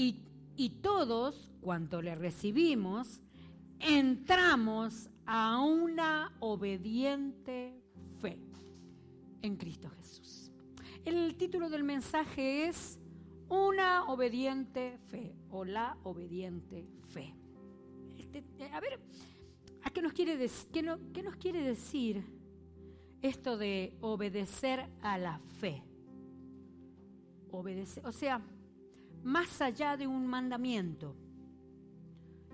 Y, todos, cuanto le recibimos, entramos a una obediente fe en Cristo Jesús. El título del mensaje es Una obediente fe o la obediente fe. Este, a ver, ¿a qué nos quiere, qué nos quiere decir esto de obedecer a la fe? Obedecer, o sea, más allá de un mandamiento.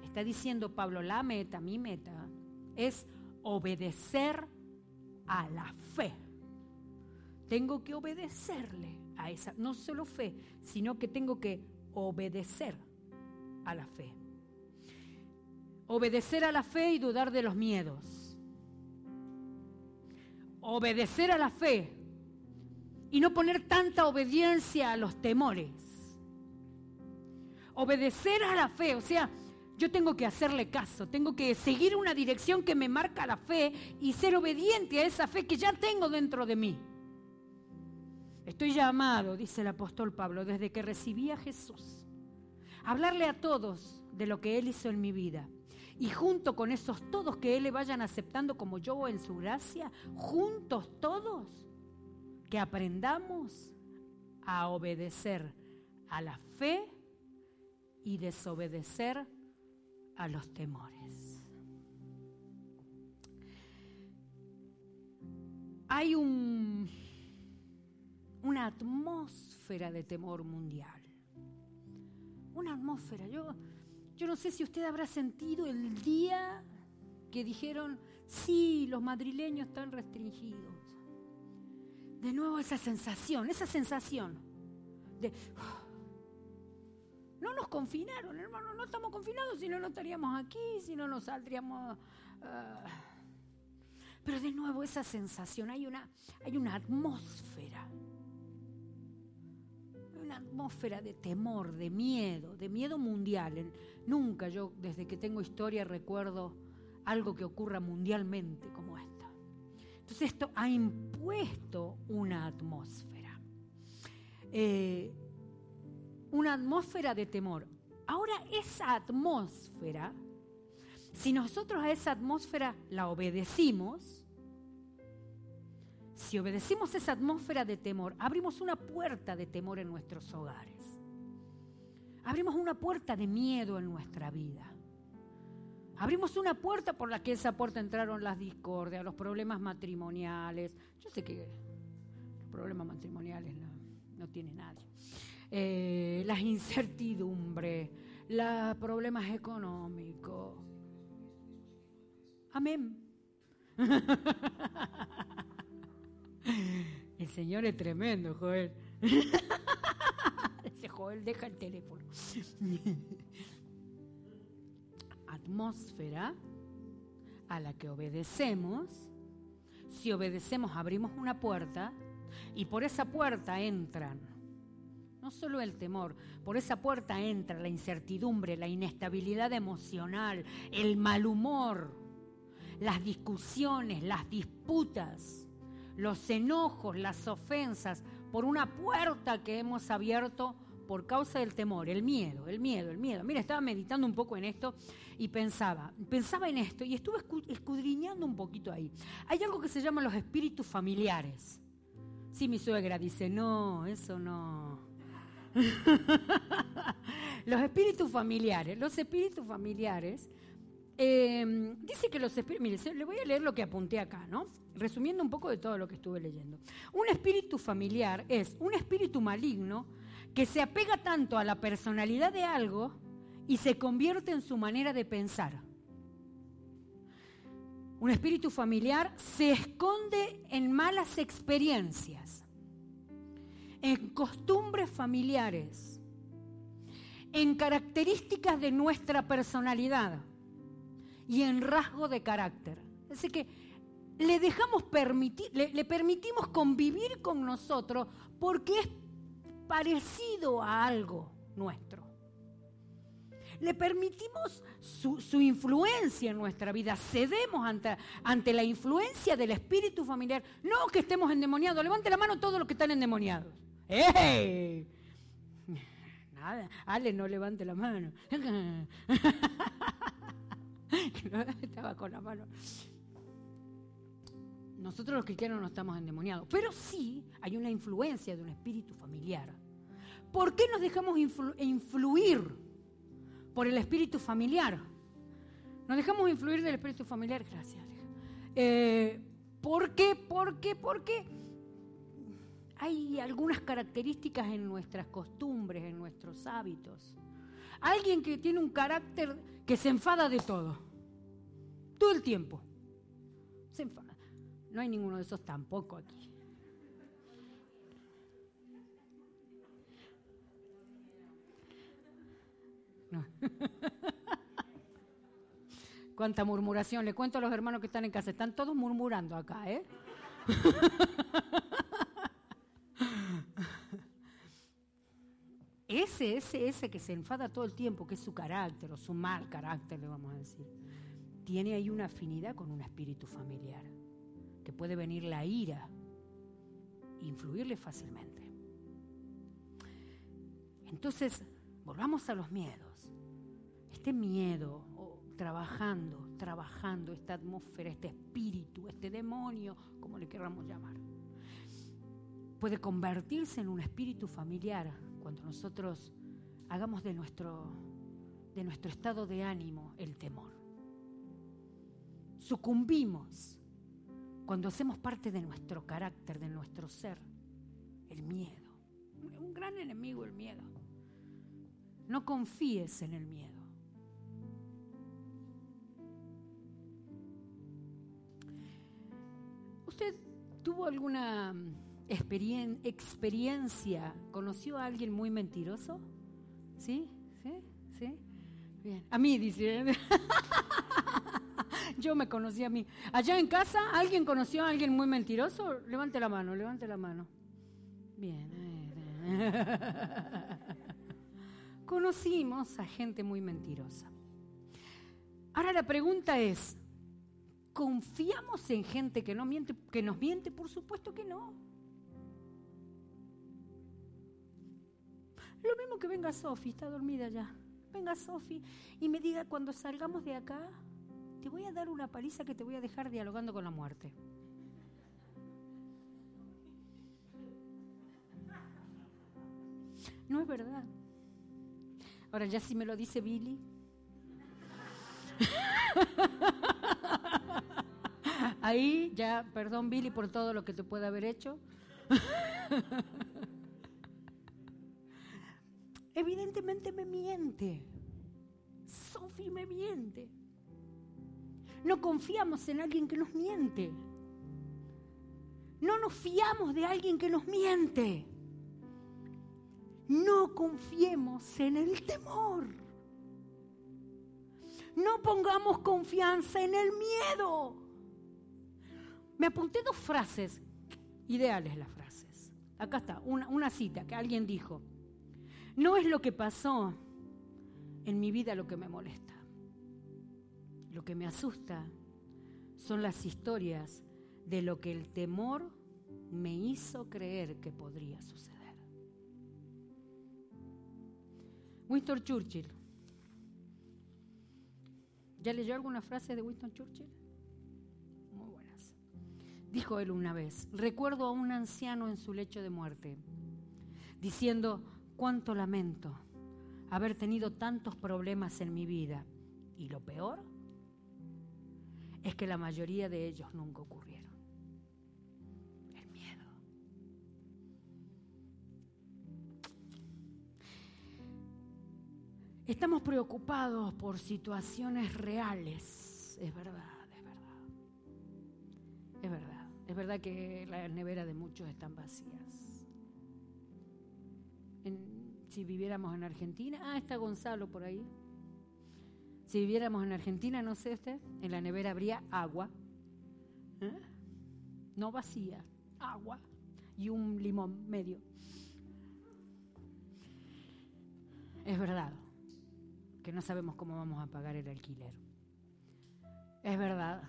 Está diciendo Pablo, la meta, mi meta, es obedecer a la fe. Tengo que obedecerle a esa, no solo fe, sino que tengo que obedecer a la fe. Obedecer a la fe y dudar de los miedos. Obedecer a la fe y no poner tanta obediencia a los temores. Obedecer a la fe, o sea, yo tengo que hacerle caso, tengo que seguir una dirección que me marca la fe y ser obediente a esa fe que ya tengo dentro de mí. Estoy llamado, dice el apóstol Pablo, desde que recibí a Jesús, a hablarle a todos de lo que Él hizo en mi vida. Y junto con esos todos que Él le vayan aceptando como yo en su gracia, juntos todos, que aprendamos a obedecer a la fe y desobedecer a los temores. Hay un, una atmósfera de temor mundial. Una atmósfera. Yo, yo no sé si usted habrá sentido el día que dijeron, sí, los madrileños están restringidos. De nuevo esa sensación, esa sensación de... No nos confinaron, hermano, no estamos confinados, si no, no estaríamos aquí, si no nos saldríamos... Ah. Pero de nuevo esa sensación, hay una, hay una atmósfera, una atmósfera de temor, de miedo, de miedo mundial. Nunca yo, desde que tengo historia, recuerdo algo que ocurra mundialmente como esta. Entonces esto ha impuesto una atmósfera. Eh, una atmósfera de temor. Ahora esa atmósfera, si nosotros a esa atmósfera la obedecimos, si obedecimos esa atmósfera de temor, abrimos una puerta de temor en nuestros hogares. Abrimos una puerta de miedo en nuestra vida. Abrimos una puerta por la que esa puerta entraron las discordias, los problemas matrimoniales. Yo sé que los problemas matrimoniales no, no tiene nadie. Eh, las incertidumbres, los problemas económicos. Amén. El Señor es tremendo, Joel. Ese Joel deja el teléfono. Atmósfera a la que obedecemos. Si obedecemos, abrimos una puerta y por esa puerta entran no solo el temor, por esa puerta entra la incertidumbre, la inestabilidad emocional, el mal humor, las discusiones, las disputas, los enojos, las ofensas, por una puerta que hemos abierto por causa del temor, el miedo, el miedo, el miedo. Mira, estaba meditando un poco en esto y pensaba, pensaba en esto y estuve escudriñando un poquito ahí. Hay algo que se llama los espíritus familiares. Sí, mi suegra dice, no, eso no. los espíritus familiares. Los espíritus familiares. Em, dice que los espíritus. Mire, le voy a leer lo que apunté acá, ¿no? Resumiendo un poco de todo lo que estuve leyendo. Un espíritu familiar es un espíritu maligno que se apega tanto a la personalidad de algo y se convierte en su manera de pensar. Un espíritu familiar se esconde en malas experiencias en costumbres familiares, en características de nuestra personalidad y en rasgo de carácter. Así que le dejamos permitir, le, permitimos convivir con nosotros porque es parecido a algo nuestro. Le permitimos su, influencia en nuestra vida, cedemos ante, ante, la influencia del espíritu familiar. No que estemos endemoniados, levante la mano todos los que están endemoniados. ¡Ey! Ale, no levante la mano. Estaba con la mano. Nosotros los cristianos no estamos endemoniados, pero sí hay una influencia de un espíritu familiar. ¿Por qué nos dejamos influir por el espíritu familiar? Nos dejamos influir del espíritu familiar, gracias. Eh, ¿Por qué? ¿Por qué? Porque hay algunas características en nuestras costumbres, en nuestros hábitos. Alguien que tiene un carácter que se enfada de todo, todo el tiempo. Se enfada. No hay ninguno de esos tampoco aquí. No. Cuánta murmuración. Le cuento a los hermanos que están en casa. Están todos murmurando acá, ¿eh? ese, ese, ese que se enfada todo el tiempo, que es su carácter o su mal carácter, le vamos a decir, tiene ahí una afinidad con un espíritu familiar, que puede venir la ira, influirle fácilmente. Entonces, volvamos a los miedos. Este miedo trabajando, trabajando esta atmósfera, este espíritu, este demonio, como le queramos llamar. Puede convertirse en un espíritu familiar cuando nosotros hagamos de nuestro, de nuestro estado de ánimo el temor. Sucumbimos cuando hacemos parte de nuestro carácter, de nuestro ser, el miedo. Un gran enemigo el miedo. No confíes en el miedo. ¿Usted tuvo alguna experiencia? ¿Conoció a alguien muy mentiroso? ¿Sí? ¿Sí? ¿Sí? Bien. A mí, dice. Yo me conocí a mí. Allá en casa, ¿alguien conoció a alguien muy mentiroso? Levante la mano, levante la mano. Bien. Conocimos a gente muy mentirosa. Ahora la pregunta es, ¿Confiamos en gente que, no miente, que nos miente? Por supuesto que no. Lo mismo que venga Sofi, está dormida ya. Venga Sofi y me diga cuando salgamos de acá, te voy a dar una paliza que te voy a dejar dialogando con la muerte. No es verdad. Ahora ya si me lo dice Billy. Ahí ya, perdón Billy por todo lo que te pueda haber hecho. Evidentemente me miente. Sophie me miente. No confiamos en alguien que nos miente. No nos fiamos de alguien que nos miente. No confiemos en el temor. No pongamos confianza en el miedo. Me apunté dos frases, ideales las frases. Acá está, una, una cita que alguien dijo. No es lo que pasó en mi vida lo que me molesta. Lo que me asusta son las historias de lo que el temor me hizo creer que podría suceder. Winston Churchill. ¿Ya leyó alguna frase de Winston Churchill? dijo él una vez, recuerdo a un anciano en su lecho de muerte, diciendo, cuánto lamento haber tenido tantos problemas en mi vida. Y lo peor es que la mayoría de ellos nunca ocurrieron. El miedo. Estamos preocupados por situaciones reales, es verdad, es verdad. Es verdad. Es verdad que las neveras de muchos están vacías. Si viviéramos en Argentina, ah, está Gonzalo por ahí. Si viviéramos en Argentina, no sé usted, en la nevera habría agua, ¿eh? no vacía, agua y un limón medio. Es verdad que no sabemos cómo vamos a pagar el alquiler. Es verdad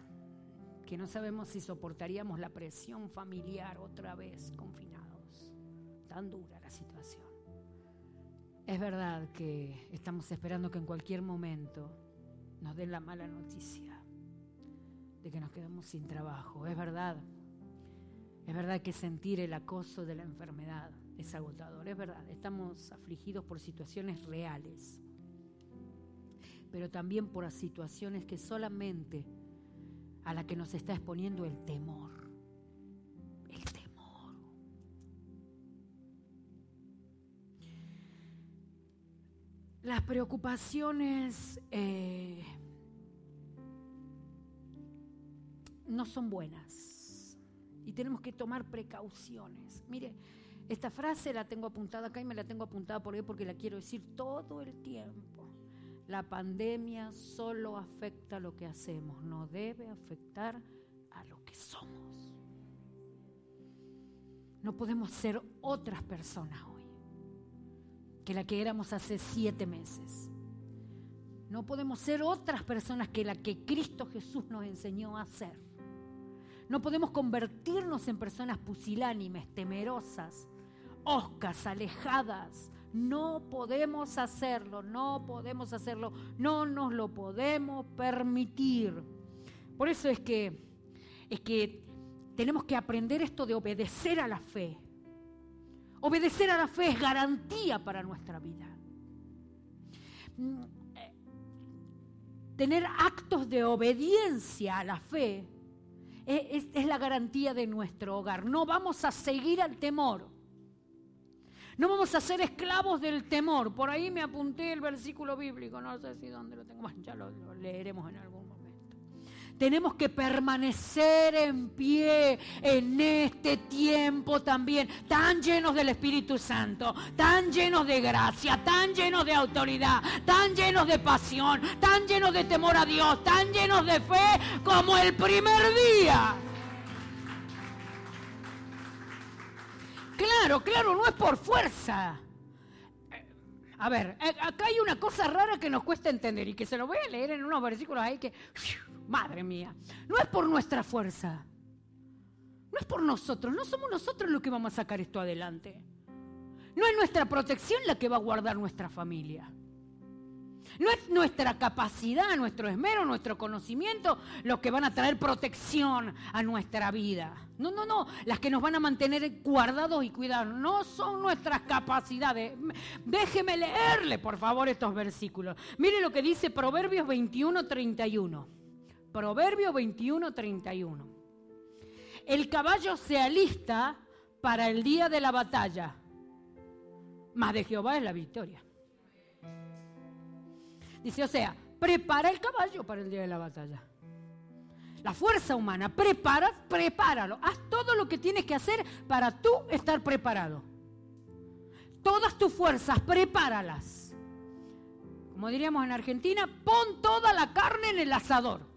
que no sabemos si soportaríamos la presión familiar otra vez confinados. Tan dura la situación. Es verdad que estamos esperando que en cualquier momento nos den la mala noticia de que nos quedamos sin trabajo. Es verdad. Es verdad que sentir el acoso de la enfermedad es agotador. Es verdad. Estamos afligidos por situaciones reales. Pero también por situaciones que solamente a la que nos está exponiendo el temor. Las preocupaciones eh, no son buenas y tenemos que tomar precauciones. Mire, esta frase la tengo apuntada acá y me la tengo apuntada por ahí porque la quiero decir todo el tiempo. La pandemia solo afecta lo que hacemos, no debe afectar a lo que somos. No podemos ser otras personas que la que éramos hace siete meses. No podemos ser otras personas que la que Cristo Jesús nos enseñó a ser. No podemos convertirnos en personas pusilánimes, temerosas, oscas, alejadas, no podemos hacerlo, no podemos hacerlo, no nos lo podemos permitir. Por eso es que es que tenemos que aprender esto de obedecer a la fe. Obedecer a la fe es garantía para nuestra vida. Mm, eh, tener actos de obediencia a la fe es, la garantía de nuestro hogar. No vamos a seguir al temor. No vamos a ser esclavos del temor. Por ahí me apunté el versículo bíblico, no sé si dónde lo tengo, ya lo, lo leeremos en algún. Tenemos que permanecer en pie en este tiempo también, tan llenos del Espíritu Santo, tan llenos de gracia, tan llenos de autoridad, tan llenos de pasión, tan llenos de temor a Dios, tan llenos de fe como el primer día. Claro, claro, no es por fuerza. A ver, eh, acá hay una cosa rara que nos cuesta entender y que se lo voy a leer en unos versículos ahí que, madre mía, no es por nuestra fuerza, no es por nosotros, no somos nosotros los que vamos a sacar esto adelante. No es nuestra protección la que va a guardar nuestra familia. No es nuestra capacidad, nuestro esmero, nuestro conocimiento los que van a traer protección a nuestra vida. No, no, no. Las que nos van a mantener guardados y cuidados. No son nuestras capacidades. Déjeme leerle, por favor, estos versículos. Mire lo que dice Proverbios 21, 31. Proverbios 21, 31. El caballo se alista para el día de la batalla, mas de Jehová es la victoria. Dice, o sea, prepara el caballo para el día de la batalla. La fuerza humana, prepara, prepáralo. Haz todo lo que tienes que hacer para tú estar preparado. Todas tus fuerzas, prepáralas. Como diríamos en Argentina, pon toda la carne en el asador.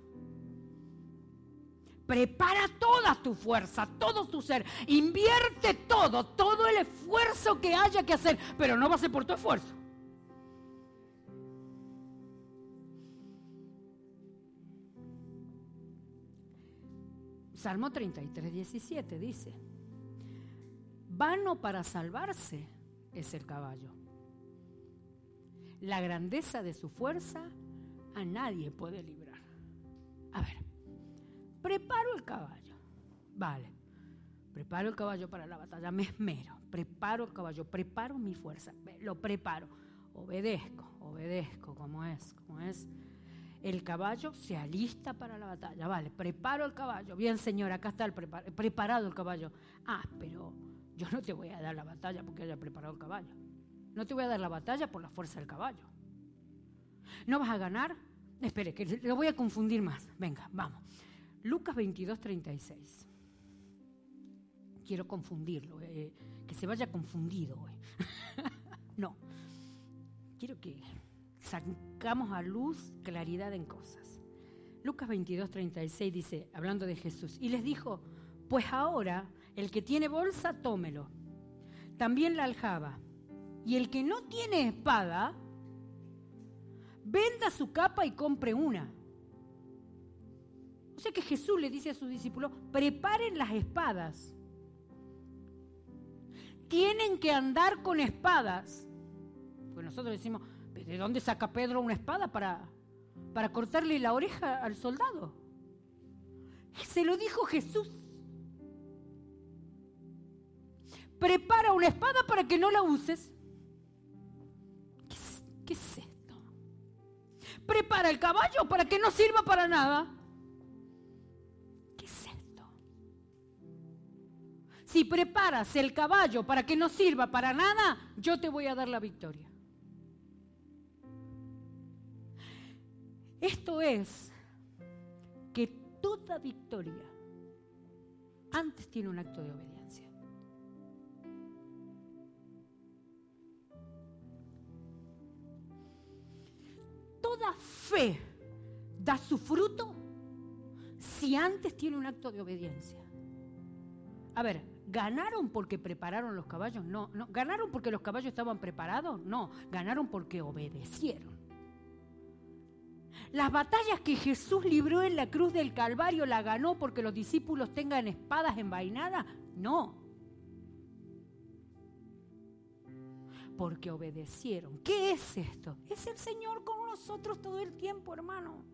Prepara toda tu fuerza, todo tu ser. Invierte todo, todo el esfuerzo que haya que hacer. Pero no va a ser por tu esfuerzo. Salmo 33, 17 dice, vano para salvarse es el caballo. La grandeza de su fuerza a nadie puede librar. A ver, preparo el caballo. Vale, preparo el caballo para la batalla, me esmero, preparo el caballo, preparo mi fuerza, lo preparo, obedezco, obedezco como es, como es el caballo se alista para la batalla. Vale, preparo el caballo. Bien, señor, acá está el preparado el caballo. Ah, pero yo no te voy a dar la batalla porque haya preparado el caballo. No te voy a dar la batalla por la fuerza del caballo. ¿No vas a ganar? Espere, que lo voy a confundir más. Venga, vamos. Lucas 22, 36. Quiero confundirlo, eh, que se vaya confundido no. Quiero que sacamos a luz claridad en cosas. Lucas 22, 36 dice, hablando de Jesús, y les dijo, pues ahora el que tiene bolsa, tómelo. También la aljaba. Y el que no tiene espada, venda su capa y compre una. O sea que Jesús le dice a sus discípulos, preparen las espadas. Tienen que andar con espadas Porque nosotros decimos, ¿de dónde saca Pedro una espada para, para cortarle la oreja al soldado? Se lo dijo Jesús. Prepara una espada para que no la uses. ¿Qué es, esto? Prepara el caballo para que no sirva para nada. Si preparas el caballo para que no sirva para nada, yo te voy a dar la victoria. Esto es que toda victoria antes tiene un acto de obediencia. Toda fe da su fruto si antes tiene un acto de obediencia. A ver, ¿ganaron porque prepararon los caballos? No, no. ¿Ganaron porque los caballos estaban preparados? No, ganaron porque obedecieron. Las batallas que Jesús libró en la cruz del Calvario la ganó porque los discípulos tengan espadas envainadas. No. Porque obedecieron. ¿Qué es esto? Es el Señor con nosotros todo el tiempo, hermano.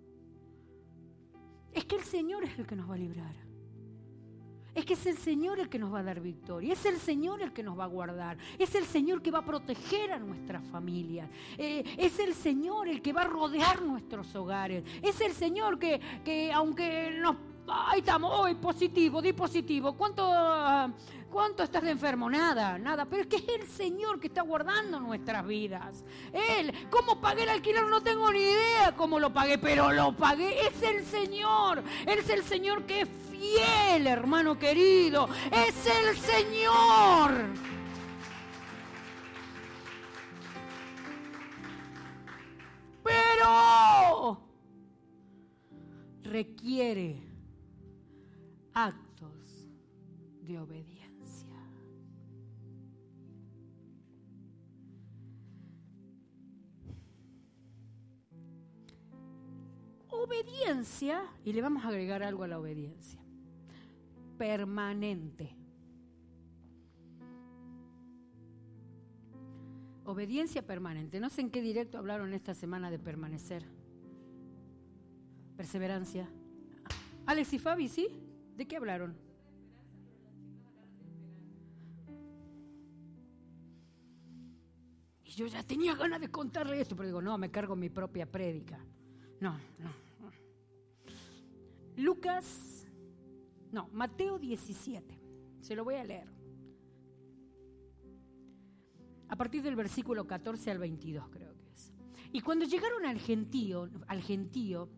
Es que el Señor es el que nos va a librar. Es que es el Señor el que nos va a dar victoria, es el Señor el que nos va a guardar, es el Señor que va a proteger a nuestras familias, eh, es el Señor el que va a rodear nuestros hogares, es el Señor que, que aunque nos... Ahí estamos, hoy positivo, di positivo. ¿Cuánto, ¿Cuánto estás de enfermo? Nada, nada. Pero es que es el Señor que está guardando nuestras vidas. Él, ¿cómo pagué el alquiler? No tengo ni idea cómo lo pagué, pero lo pagué. Es el Señor. Es el Señor que es fiel, hermano querido. Es el Señor. Pero requiere actos de obediencia. Obediencia, y le vamos a agregar algo a la obediencia permanente. Obediencia permanente. No sé en qué directo hablaron esta semana de permanecer. Perseverancia. Alex y Fabi, ¿sí? ¿De qué hablaron? Y yo ya tenía ganas de contarle esto, pero digo, no, me cargo mi propia prédica. No, no. Lucas no, Mateo 17. Se lo voy a leer. A partir del versículo 14 al 22 creo que es. Y cuando llegaron al gentío, al gentío,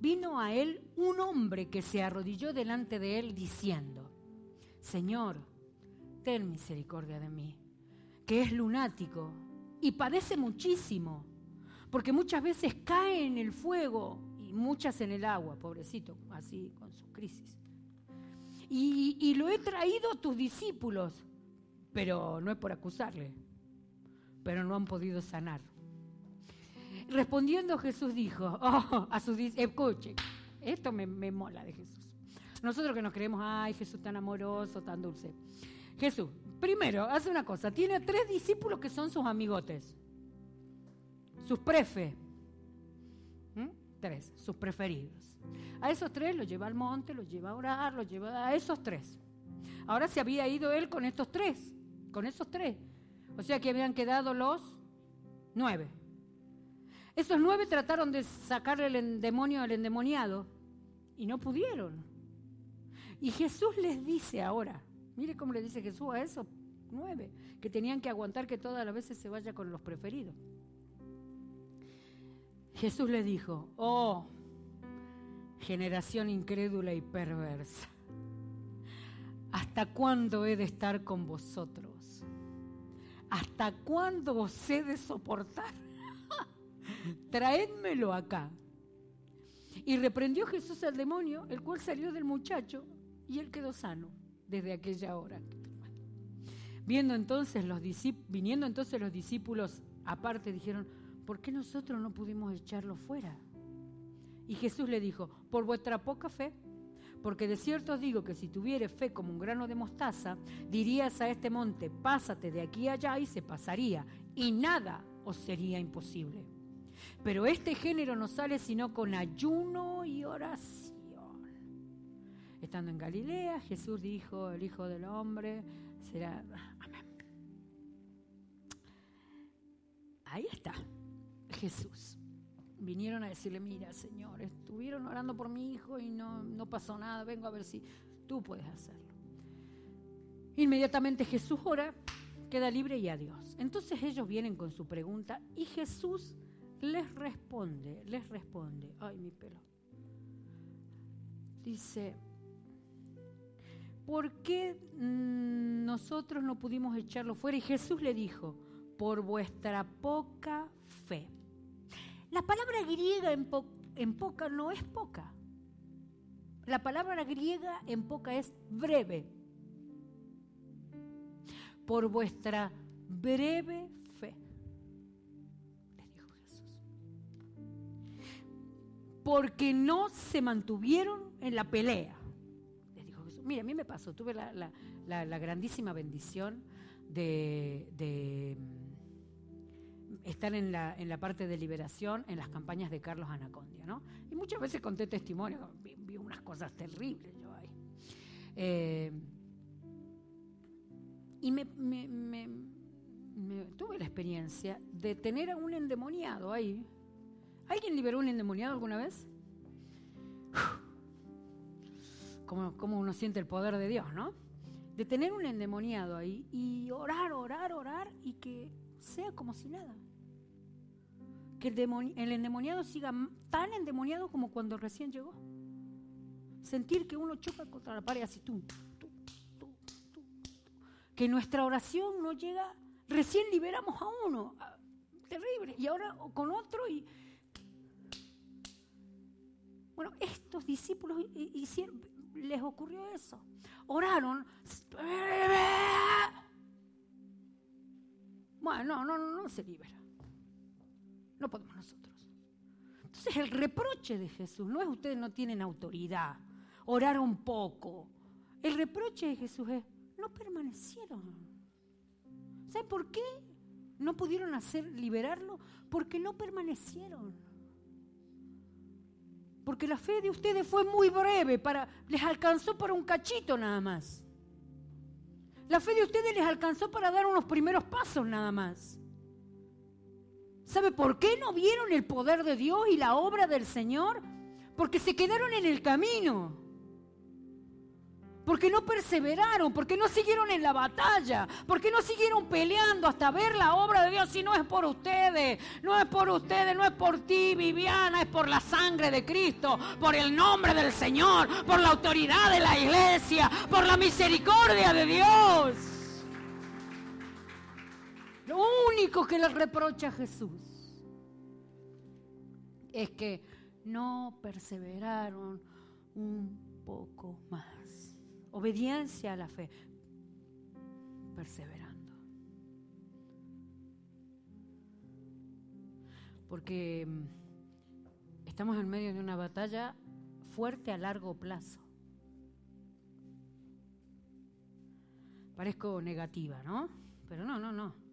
vino a él un hombre que se arrodilló delante de él diciendo, Señor, ten misericordia de mí, que es lunático y padece muchísimo, porque muchas veces cae en el fuego y muchas en el agua, pobrecito, así con sus crisis y, lo he traído a tus discípulos, pero no es por acusarle, pero no han podido sanar. Respondiendo Jesús dijo, oh, a sus escuchen, esto me, mola de Jesús. Nosotros que nos creemos, ay, Jesús tan amoroso, tan dulce. Jesús, primero, hace una cosa, tiene tres discípulos que son sus amigotes, sus prefe, tres, sus preferidos. A esos tres los lleva al monte, los lleva a orar, los lleva a esos tres. Ahora se había ido él con estos tres, con esos tres. O sea que habían quedado los nueve. Esos nueve trataron de sacarle el demonio al endemoniado y no pudieron. Y Jesús les dice ahora, mire cómo le dice Jesús a esos nueve, que tenían que aguantar que todas las veces se vaya con los preferidos. Jesús les dijo, oh, generación incrédula y perversa. ¿Hasta cuándo he de estar con vosotros? ¿Hasta cuándo os he de soportar? Traédmelo acá. Y reprendió Jesús al demonio, el cual salió del muchacho y él quedó sano desde aquella hora. Viendo entonces los viniendo entonces los discípulos aparte dijeron, ¿por qué nosotros no pudimos echarlo fuera? Y Jesús le dijo, por vuestra poca fe, porque de cierto os digo que si tuvieres fe como un grano de mostaza, dirías a este monte, pásate de aquí allá y se pasaría, y nada os sería imposible. Pero este género no sale sino con ayuno y oración. Estando en Galilea, Jesús dijo, el Hijo del Hombre será... Amén. Ahí está Jesús. Vinieron a decirle, mira, Señor, estuvieron orando por mi hijo y no, no pasó nada, vengo a ver si tú puedes hacerlo. Inmediatamente Jesús ora, queda libre y adiós. Entonces ellos vienen con su pregunta y Jesús les responde, les responde, ay mi pelo. Dice, ¿por qué mm, nosotros no pudimos echarlo fuera? Y Jesús le dijo, por vuestra poca fe. La palabra griega en, poca no es poca. La palabra griega en poca es breve. Por vuestra breve fe. Les dijo Jesús. Porque no se mantuvieron en la pelea. Les dijo Jesús. Mira, a mí me pasó, tuve la, grandísima bendición de estar en la, en la parte de liberación en las campañas de Carlos Anacondia, ¿no? Y muchas veces conté testimonio, vi, unas cosas terribles yo ahí. Eh, y me, tuve la experiencia de tener a un endemoniado ahí. ¿Alguien liberó un endemoniado alguna vez? Como, como uno siente el poder de Dios, ¿no? De tener un endemoniado ahí y orar, orar, orar y que sea como si nada que el, endemoniado siga tan endemoniado como cuando recién llegó. Sentir que uno choca contra la pared así, tú, que nuestra oración no llega, recién liberamos a uno, terrible, y ahora con otro y... Bueno, estos discípulos hicieron, les ocurrió eso. Oraron. No, no, no se libera. No podemos nosotros. Entonces el reproche de Jesús no es ustedes no tienen autoridad, oraron poco. El reproche de Jesús es, no permanecieron. ¿Saben por qué no pudieron hacer liberarlo? Porque no permanecieron. Porque la fe de ustedes fue muy breve, para, les alcanzó para un cachito nada más. La fe de ustedes les alcanzó para dar unos primeros pasos nada más. ¿Sabe por qué no vieron el poder de Dios y la obra del Señor? Porque se quedaron en el camino. Porque no perseveraron, porque no siguieron en la batalla, porque no siguieron peleando hasta ver la obra de Dios. Si no es por ustedes, no es por ustedes, no es por ti, Viviana, es por la sangre de Cristo, por el nombre del Señor, por la autoridad de la iglesia, por la misericordia de Dios. Lo único que le reprocha a Jesús es que no perseveraron un poco más. Obediencia a la fe, perseverando. Porque mm, estamos en medio de una batalla fuerte a largo plazo. Parezco negativa, ¿no? Pero no, no, no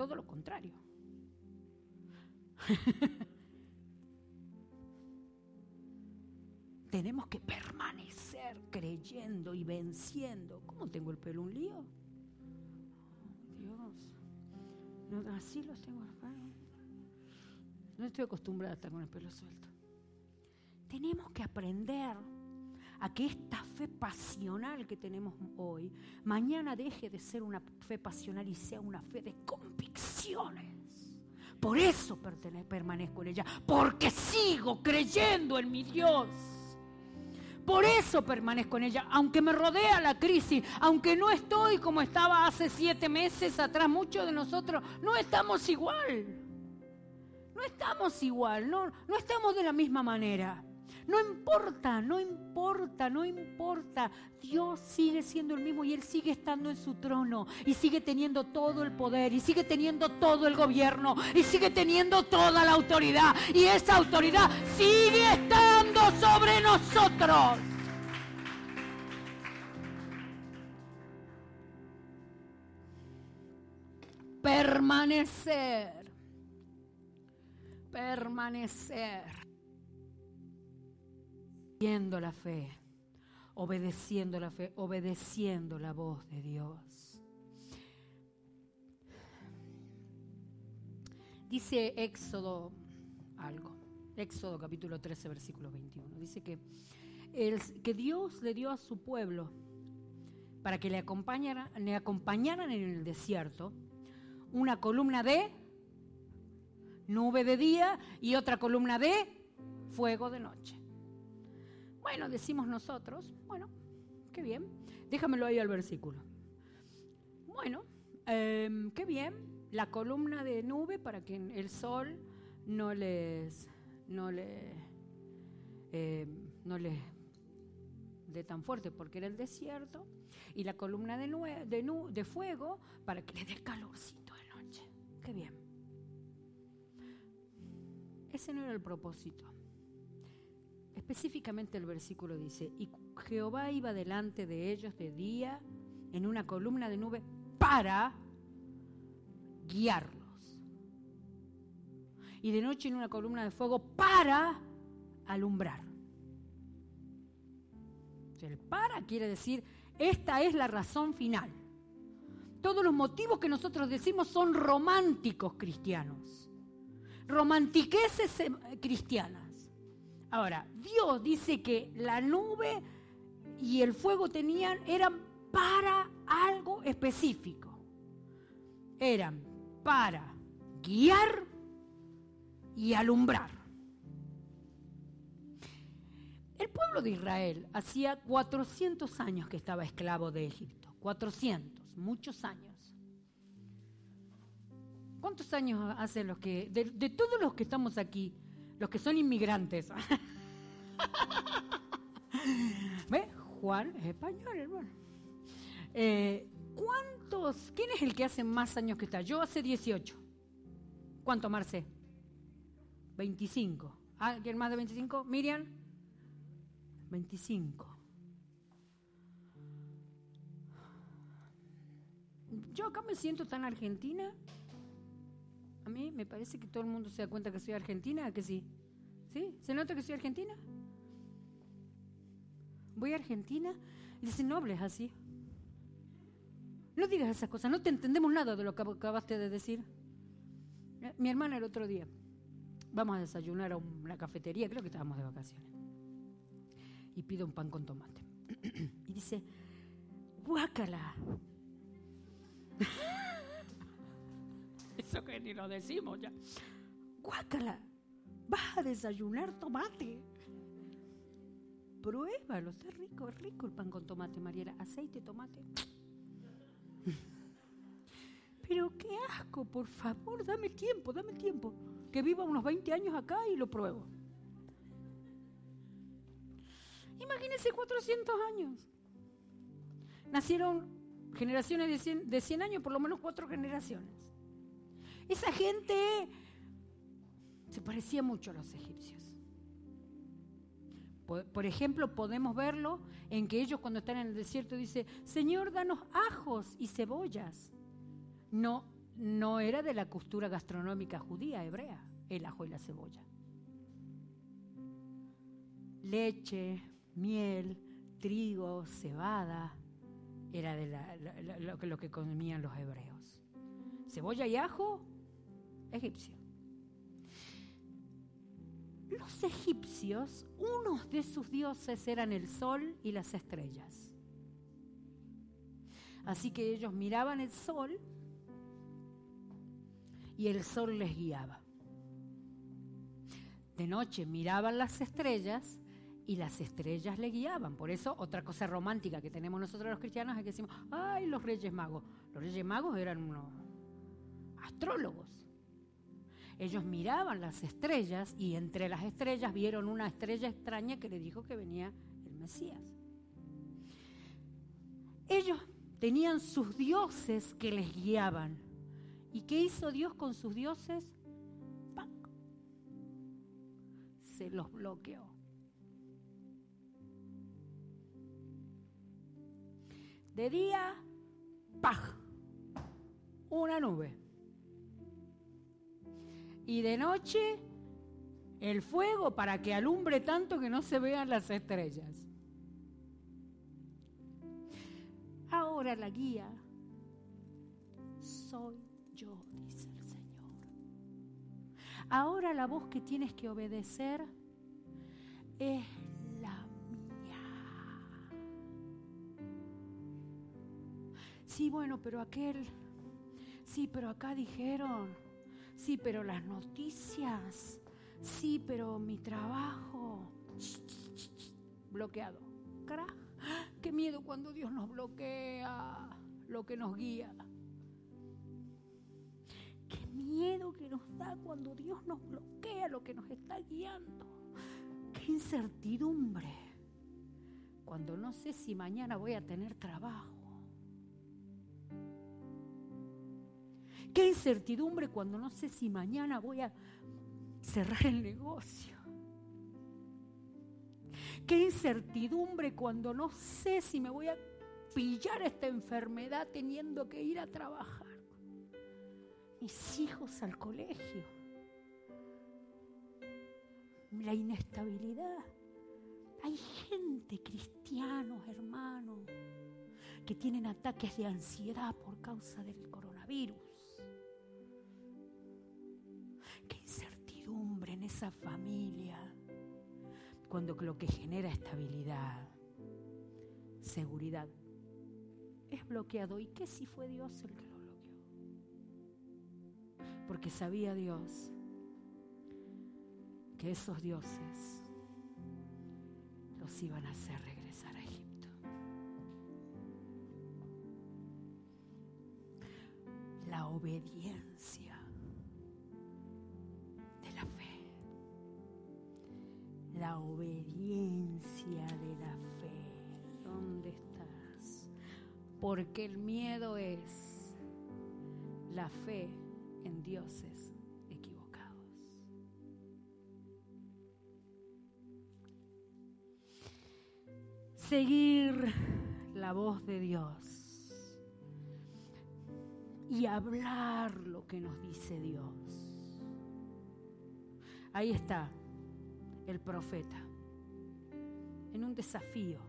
todo lo contrario. Tenemos que permanecer creyendo y venciendo. ¿Cómo tengo el pelo un lío? Dios. así lo tengo acá. No estoy acostumbrada a estar con el pelo suelto. Tenemos que aprender a que esta fe pasional que tenemos hoy, mañana deje de ser una fe pasional y sea una fe de convicciones. Por eso permanezco en ella, porque sigo creyendo en mi Dios. Por eso permanezco en ella, aunque me rodea la crisis, aunque no estoy como estaba hace siete meses atrás, muchos de nosotros no estamos igual. No estamos igual, no, no estamos de la misma manera. No importa, no importa, no importa. Dios sigue siendo el mismo y Él sigue estando en su trono y sigue teniendo todo el poder y sigue teniendo todo el gobierno y sigue teniendo toda la autoridad. Y esa autoridad sigue estando sobre nosotros. Permanecer permanecer. Viendo la fe, obedeciendo la fe, obedeciendo la voz de Dios. Dice Éxodo algo, Éxodo capítulo 13, versículo 21. Dice que, el, que Dios le dio a su pueblo para que le acompañaran, le acompañaran en el desierto una columna de nube de día y otra columna de fuego de noche. Bueno, decimos nosotros, bueno, qué bien, déjamelo ahí al versículo. Bueno, em, qué bien, la columna de nube para que el sol no les, no le, em, no les dé tan fuerte porque era el desierto y la columna de, de, de fuego para que le dé calorcito de noche. Qué bien. Ese no era el propósito. Específicamente el versículo dice, y Jehová iba delante de ellos de día en una columna de nube para guiarlos. Y de noche en una columna de fuego para alumbrar. El para quiere decir esta es la razón final. Todos los motivos que nosotros decimos son románticos cristianos. Romantiqueces eh, cristianas. Ahora, Dios dice que la nube y el fuego tenían, eran para algo específico. Eran para guiar y alumbrar. El pueblo de Israel hacía 400 años que estaba esclavo de Egipto. 400, muchos años. ¿Cuántos años hacen los que, de, todos los que estamos aquí, los que son inmigrantes? ¿Ve? Juan es español, hermano. Eh, ¿Cuántos? ¿Quién es el que hace más años que está? Yo hace 18. ¿Cuánto, Marce? 25. ¿Alguien más de 25? Miriam. 25. Yo acá me siento tan argentina. A mí me parece que todo el mundo se da cuenta que soy argentina, que sí. ¿Sí? ¿Se nota que soy argentina? Voy a Argentina y dicen, no hables así. No digas esas cosas, no te entendemos nada de lo que acabaste de decir. Mi hermana el otro día, vamos a desayunar a una cafetería, creo que estábamos de vacaciones y pide un pan con tomate. y dice, guácala. Eso que ni lo decimos ya. Guácala, vas a desayunar tomate. Pruébalo, está rico, es rico el pan con tomate, Mariela. Aceite, tomate. Pero qué asco, por favor, dame tiempo, dame tiempo. Que viva unos 20 años acá y lo pruebo. Imagínense 400 años. Nacieron generaciones de 100, de 100 años, por lo menos cuatro generaciones. Esa gente se parecía mucho a los egipcios. Por ejemplo, podemos verlo en que ellos cuando están en el desierto dicen, Señor, danos ajos y cebollas. No, no era de la costura gastronómica judía, hebrea, el ajo y la cebolla. Leche, miel, trigo, cebada, era de lo, que comían los hebreos. Cebolla y ajo, egipcio. Los egipcios, unos de sus dioses eran el sol y las estrellas. Así que ellos miraban el sol y el sol les guiaba. De noche miraban las estrellas y las estrellas le guiaban. Por eso, otra cosa romántica que tenemos nosotros los cristianos es que decimos, ay, los reyes magos. Los reyes magos eran unos astrólogos. Ellos miraban las estrellas y entre las estrellas vieron una estrella extraña que le dijo que venía el Mesías. Ellos tenían sus dioses que les guiaban. ¿Y qué hizo Dios con sus dioses? Se los bloqueó. De día, ¡paj! Una nube. Y de noche, el fuego para que alumbre tanto que no se vean las estrellas. Ahora la guía soy Ahora la voz que tienes que obedecer es la mía. Sí, bueno, pero aquel, sí, pero acá dijeron, sí, pero las noticias, sí, pero mi trabajo, bloqueado. Qué miedo cuando Dios nos bloquea lo que nos guía. Miedo que nos da cuando Dios nos bloquea lo que nos está guiando. Qué incertidumbre cuando no sé si mañana voy a tener trabajo. Qué incertidumbre cuando no sé si mañana voy a cerrar el negocio. Qué incertidumbre cuando no sé si me voy a pillar esta enfermedad teniendo que ir a trabajar. Mis hijos al colegio. La inestabilidad. Hay gente, cristianos, hermanos, que tienen ataques de ansiedad por causa del coronavirus. Qué incertidumbre en esa familia cuando lo que genera estabilidad, seguridad, es bloqueado. ¿Y qué si fue Dios el que lo? Porque sabía Dios que esos dioses los iban a hacer regresar a Egipto. La obediencia la obediencia de la fe. ¿Dónde estás? Porque el miedo es la fe en dioses equivocados. Seguir la voz de Dios y hablar lo que nos dice Dios. Ahí está, el profeta en un desafío.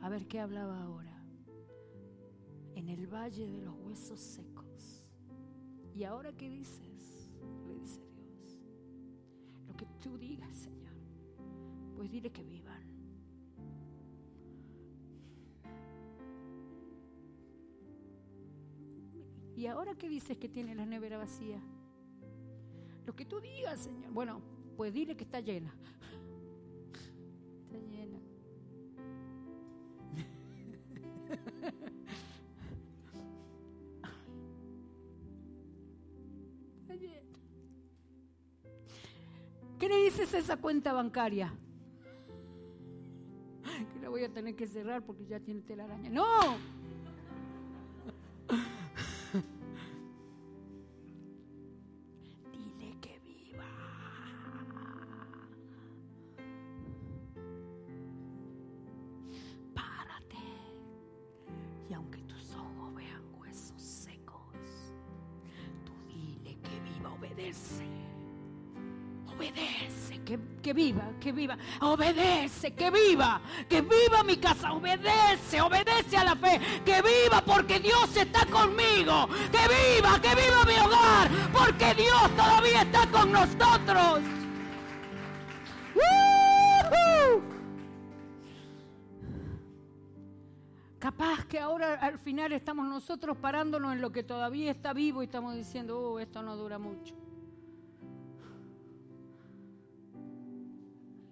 A ver qué hablaba ahora. En el valle de los huesos secos. ¿Y ahora qué dices? Le dice Dios. Lo que tú digas, Señor. Pues dile que vivan. ¿Y ahora qué dices que tiene la nevera vacía? Lo que tú digas, Señor. Bueno, pues dile que está llena. Esa cuenta bancaria? Que la voy a tener que cerrar porque ya tiene telaraña. ¡No! Que viva. Obedece, que viva, que viva mi casa. Obedece, obedece a la fe. Que viva porque Dios está conmigo. Que viva, que viva mi hogar porque Dios todavía está con nosotros. Capaz que ahora al final estamos nosotros parándonos en lo que todavía está vivo y estamos diciendo, oh, esto no dura mucho.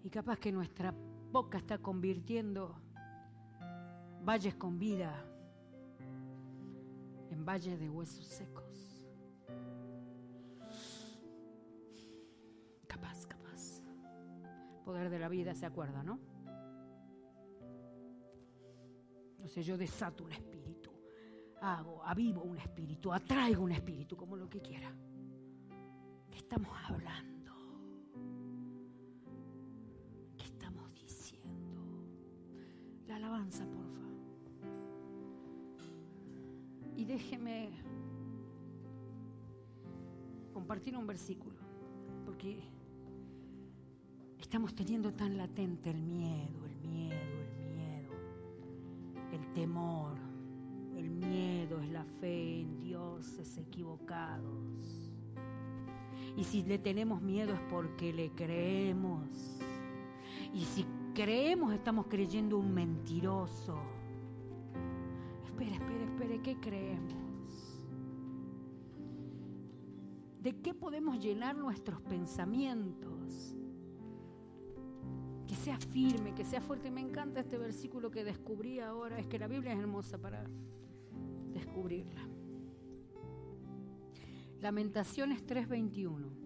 Y capaz que nuestra boca está convirtiendo valles con vida en valles de huesos secos. Capaz, capaz. Poder de la vida se acuerda, ¿no? No sé, yo desato un espíritu, hago, avivo un espíritu, atraigo un espíritu, como lo que quiera. ¿Qué estamos hablando? Alabanza, porfa. Y déjeme compartir un versículo, porque Estamos teniendo tan latente el miedo, el miedo, el miedo, el temor. El miedo es la fe en dioses equivocados. Y si le tenemos miedo es porque le creemos. Y si creemos estamos creyendo un mentiroso. Espera, espera, espera, ¿qué creemos? ¿De qué podemos llenar nuestros pensamientos? Que sea firme, que sea fuerte. Me encanta este versículo que descubrí ahora. Es que la Biblia es hermosa para descubrirla. Lamentaciones 3:21.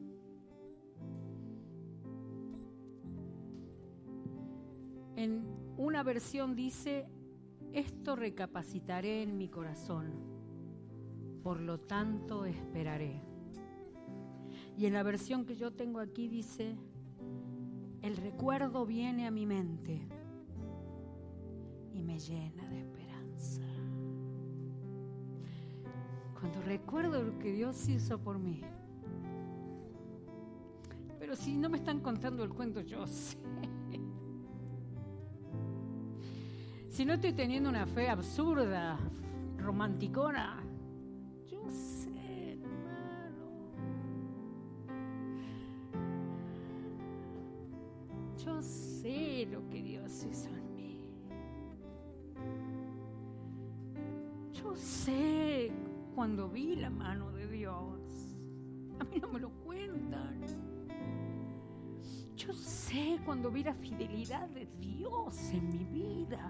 En una versión dice, esto recapacitaré en mi corazón, por lo tanto esperaré. Y en la versión que yo tengo aquí dice, el recuerdo viene a mi mente y me llena de esperanza. Cuando recuerdo lo que Dios hizo por mí. Pero si no me están contando el cuento, yo sé. Si no estoy teniendo una fe absurda, romanticona, yo sé, hermano. Yo sé lo que Dios hizo en mí. Yo sé cuando vi la mano de Dios. A mí no me lo cuentan. Yo sé cuando vi la fidelidad de Dios en mi vida.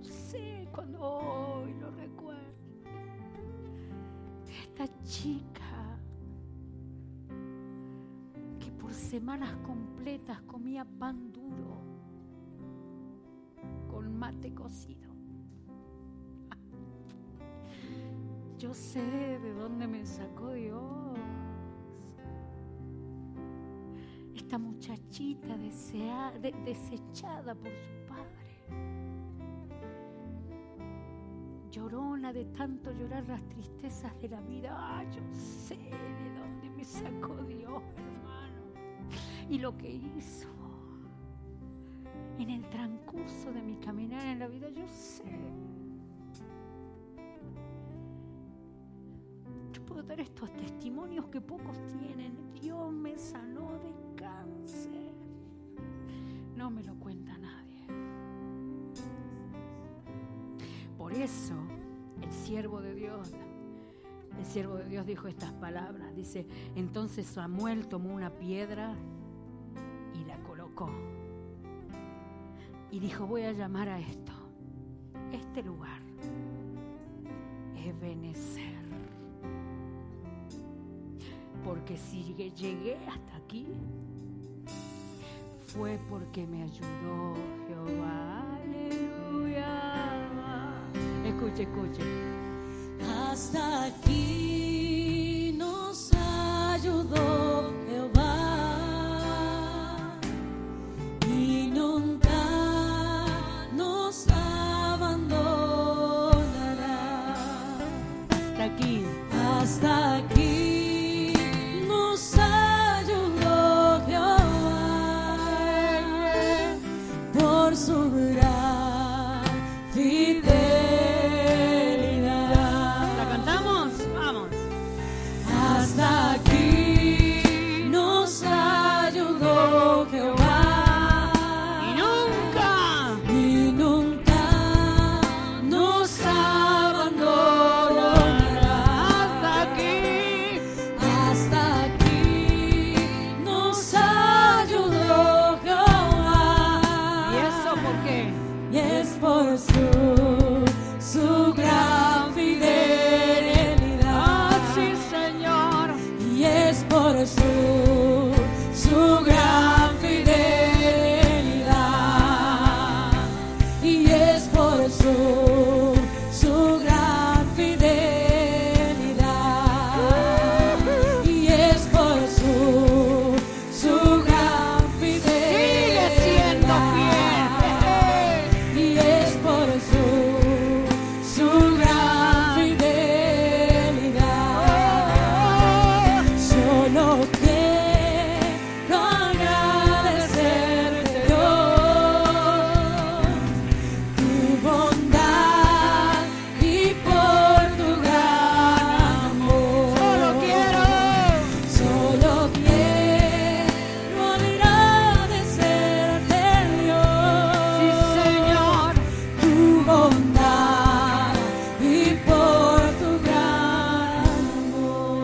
Yo sé cuando hoy lo recuerdo. Esta chica que por semanas completas comía pan duro con mate cocido. Yo sé de dónde me sacó Dios. Esta muchachita desea- de- desechada por su Llorona de tanto llorar las tristezas de la vida. Yo sé de dónde me sacó Dios, hermano. Y lo que hizo en el transcurso de mi caminar en la vida, yo sé. Yo puedo dar estos testimonios que pocos tienen. Dios me sanó de cáncer. No me lo cuenta el siervo de Dios, el siervo de Dios dijo estas palabras. Dice, entonces Samuel tomó una piedra y la colocó. Y dijo, voy a llamar a esto, este lugar, Ebenezer. Porque si llegué hasta aquí, fue porque me ayudó Jehová. Aleluya. Escuche, escuche. Hasta aquí nos ayudó